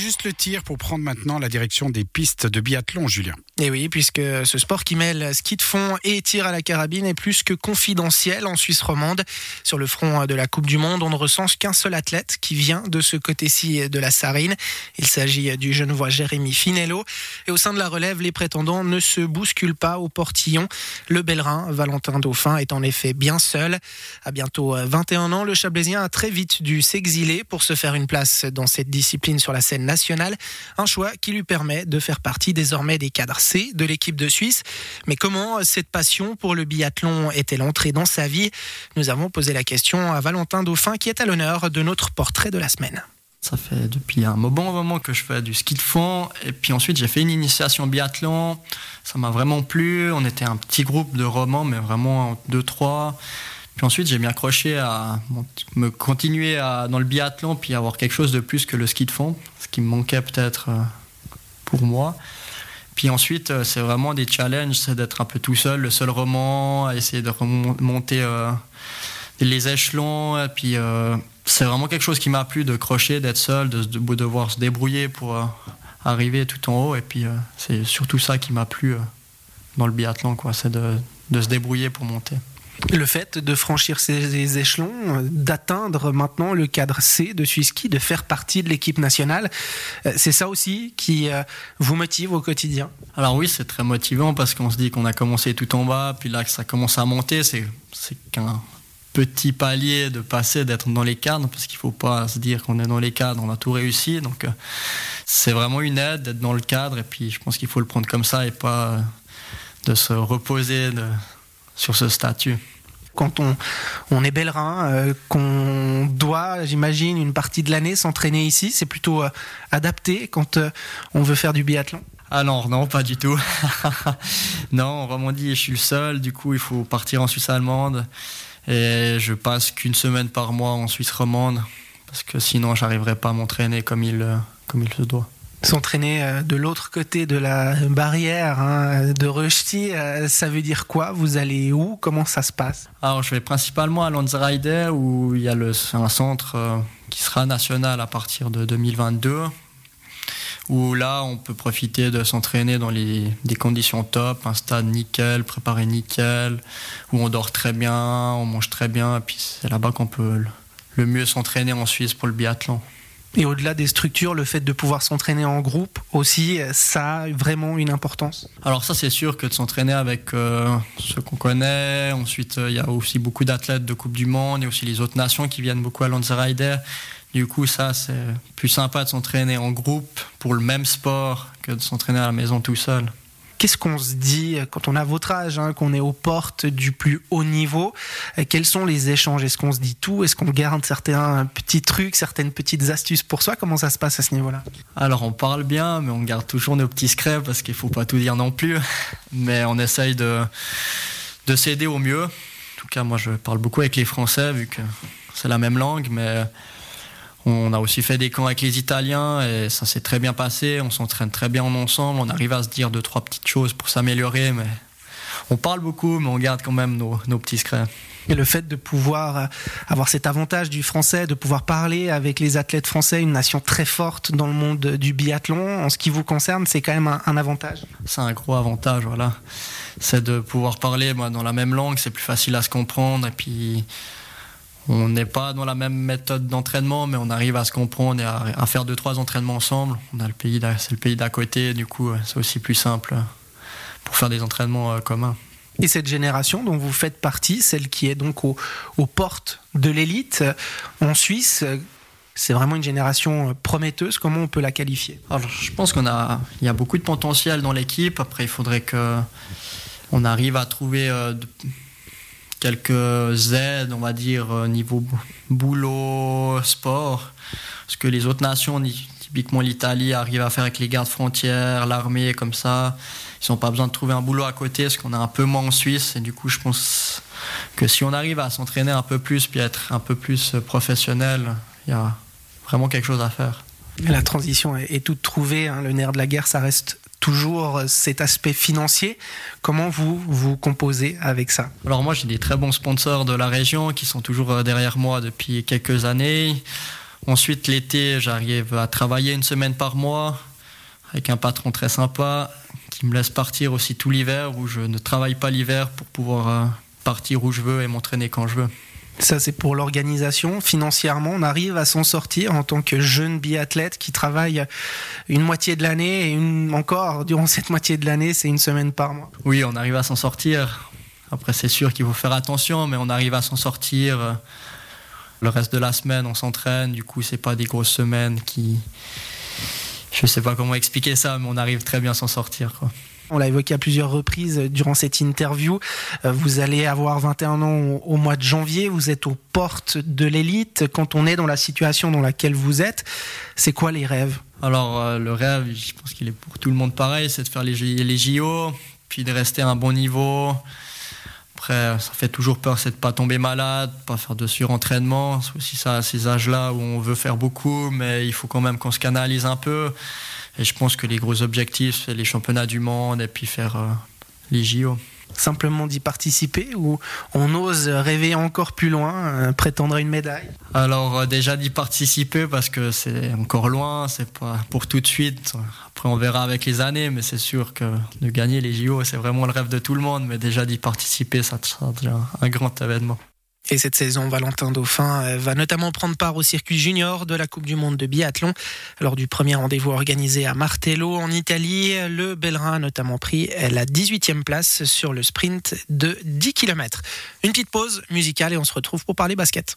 juste le tir pour prendre maintenant la direction des pistes de biathlon, Julien. Et oui, puisque ce sport qui mêle ski de fond et tir à la carabine est plus que confidentiel en Suisse romande. Sur le front de la Coupe du Monde, on ne recense qu'un seul athlète qui vient de ce côté-ci de la Sarine. Il s'agit du genevois Jérémy Finello. Et au sein de la relève, les prétendants ne se bousculent pas au portillon. Le Bellerin, Valentin Dauphin, est en effet bien seul. À bientôt 21 ans, le Chablaisien a très vite dû s'exiler pour se faire une place dans cette discipline sur la scène Un choix qui lui permet de faire partie désormais des cadres de l'équipe de Suisse. Mais comment cette passion pour le biathlon est-elle entrée dans sa vie? Nous avons posé la question à Valentin Dauphin qui est à l'honneur de notre portrait de la semaine. Ça fait depuis un bon moment que je fais du ski de fond. Et puis ensuite, j'ai fait une initiation biathlon. Ça m'a vraiment plu. On était un petit groupe de romans, mais vraiment deux, trois. Puis ensuite, j'ai bien accroché à me continuer dans le biathlon, puis avoir quelque chose de plus que le ski de fond, ce qui me manquait peut-être euh, pour moi. Puis ensuite, euh, c'est vraiment des challenges, c'est d'être un peu tout seul, le seul roman, essayer de remonter euh, les échelons. Et puis c'est vraiment quelque chose qui m'a plu de crocher, d'être seul, de, devoir se débrouiller pour arriver tout en haut. Et puis c'est surtout ça qui m'a plu dans le biathlon, quoi, c'est de se débrouiller pour monter. Le fait de franchir ces échelons, d'atteindre maintenant le cadre C de Ski, de faire partie de l'équipe nationale, euh, c'est ça aussi qui euh, vous motive au quotidien? Alors oui, c'est très motivant parce qu'on se dit qu'on a commencé tout en bas, puis là que ça commence à monter, c'est qu'un petit palier de passer, d'être dans les cadres, parce qu'il ne faut pas se dire qu'on est dans les cadres, on a tout réussi. Donc euh, c'est vraiment une aide d'être dans le cadre, et puis je pense qu'il faut le prendre comme ça et pas de se reposer sur ce statut quand on, est bellerin, euh, qu'on doit, j'imagine, une partie de l'année s'entraîner ici, c'est plutôt euh, adapté quand euh, on veut faire du biathlon ah non, non, pas du tout. non, en Romandie, je suis le seul. Du coup, il faut partir en Suisse allemande. Et je passe qu'une semaine par mois en Suisse romande. Parce que sinon, j'arriverai pas à m'entraîner comme comme il se doit s'entraîner euh, de l'autre côté de la barrière hein, de Rösti, euh, ça veut dire quoi? Vous allez où? Comment ça se passe? Alors, je vais principalement à Landsreide où il y a un centre euh, qui sera national à partir de 2022 où là, on peut profiter de s'entraîner dans les, des conditions top, un stade nickel, préparé nickel, où on dort très bien, on mange très bien, et puis c'est là-bas qu'on peut le mieux s'entraîner en Suisse pour le biathlon. Et au-delà des structures, le fait de pouvoir s'entraîner en groupe aussi, ça a vraiment une importance Alors ça, c'est sûr que de s'entraîner avec euh, ceux qu'on connaît. Ensuite, euh, il y a aussi beaucoup d'athlètes de Coupe du Monde et aussi les autres nations qui viennent beaucoup à Lanzerheide. Du coup, ça, c'est plus sympa de s'entraîner en groupe pour le même sport que de s'entraîner à la maison tout seul. Qu'est-ce qu'on se dit quand on a votre âge, hein, qu'on est aux portes du plus haut niveau Quels sont les échanges? Est-ce qu'on se dit tout? Est-ce qu'on garde certains petits trucs, certaines petites astuces pour soi? Comment ça se passe à ce niveau-là? Alors on parle bien, mais on garde toujours nos petits secrets parce qu'il faut pas tout dire non plus. Mais on essaye de, de s'aider au mieux. En tout cas, moi je parle beaucoup avec les Français vu que c'est la même langue, mais on a aussi fait des camps avec les Italiens et ça s'est très bien passé. On s'entraîne très bien ensemble. On arrive à se dire deux, trois petites choses pour s'améliorer. Mais on parle beaucoup, mais on garde quand même nos, petits secrets. Et le fait de pouvoir euh, avoir cet avantage du français, de pouvoir parler avec les athlètes français, une nation très forte dans le monde du biathlon, en ce qui vous concerne, c'est quand même un, avantage C'est un gros avantage, voilà. C'est de pouvoir parler dans la même langue, c'est plus facile à se comprendre. Et puis, on n'est pas dans la même méthode d'entraînement, mais on arrive à se comprendre et à, faire deux trois entraînements ensemble. On a le pays, c'est le pays d'à côté, du coup, c'est aussi plus simple pour faire des entraînements euh, communs. Et cette génération dont vous faites partie, celle qui est donc aux, portes de l'élite en Suisse, c'est vraiment une génération prometteuse. Comment on peut la qualifier? Alors, je pense qu'on a, il y a beaucoup de potentiel dans l'équipe. Après, il faudrait que on arrive à trouver euh, quelques aides, on va dire, euh, niveau boulot, sport. Ce que les autres nations, typiquement l'Italie, arrivent à faire avec les gardes frontières, l'armée, comme ça. Ils n'ont pas besoin de trouver un boulot à côté, ce qu'on a un peu moins en Suisse. Et du coup, je pense que si on arrive à s'entraîner un peu plus, puis être un peu plus professionnel, il y a vraiment quelque chose à faire. La transition est toute trouvée. Hein. Le nerf de la guerre, ça reste toujours cet aspect financier. Comment vous vous composez avec ça? Alors moi j'ai des très bons sponsors de la région qui sont toujours euh, derrière moi depuis quelques années. Ensuite, l'été, j'arrive à travailler une semaine par mois avec un patron très sympa qui me laisse partir aussi tout l'hiver où je ne travaille pas l'hiver pour pouvoir euh, partir où je veux et m'entraîner quand je veux. Ça, c'est pour l'organisation. Financièrement, on arrive à s'en sortir en tant que jeune biathlète qui travaille une moitié de l'année et une, encore, durant cette moitié de l'année, c'est une semaine par mois. Oui, on arrive à s'en sortir. Après, c'est sûr qu'il faut faire attention, mais on arrive à s'en sortir. Le reste de la semaine, on s'entraîne. Du coup, c'est pas des grosses semaines qui. Je sais pas comment expliquer ça, mais on arrive très bien à s'en sortir. On l'a évoqué à plusieurs reprises durant cette interview. Euh, vous allez avoir 21 ans au mois de janvier. Vous êtes aux portes de l'élite. Quand on est dans la situation dans laquelle vous êtes, c'est quoi les rêves? Alors, euh, le rêve, je pense qu'il est pour tout le monde pareil, c'est de faire les, JO, puis de rester à un bon niveau. Après, ça fait toujours peur, c'est de pas tomber malade, pas faire de surentraînement. C'est aussi ça à ces âges-là où on veut faire beaucoup, mais il faut quand même qu'on se canalise un peu. Et je pense que les gros objectifs, c'est les championnats du monde et puis faire euh, les JO. Simplement d'y participer ou on ose rêver encore plus loin, euh, prétendre une médaille? Alors euh, déjà d'y participer parce que c'est encore loin, c'est pas pour tout de suite. Après on verra avec les années, mais c'est sûr que de gagner les JO, c'est vraiment le rêve de tout le monde. Mais déjà d'y participer, ça sera déjà un grand événement. Et cette saison, Valentin Dauphin euh, va notamment prendre part au circuit junior de la Coupe du Monde de biathlon. Lors du premier rendez-vous organisé à Martello en Italie, le Bellerin a notamment pris la 18e place sur le sprint de 10 km. Une petite pause musicale et on se retrouve pour parler basket.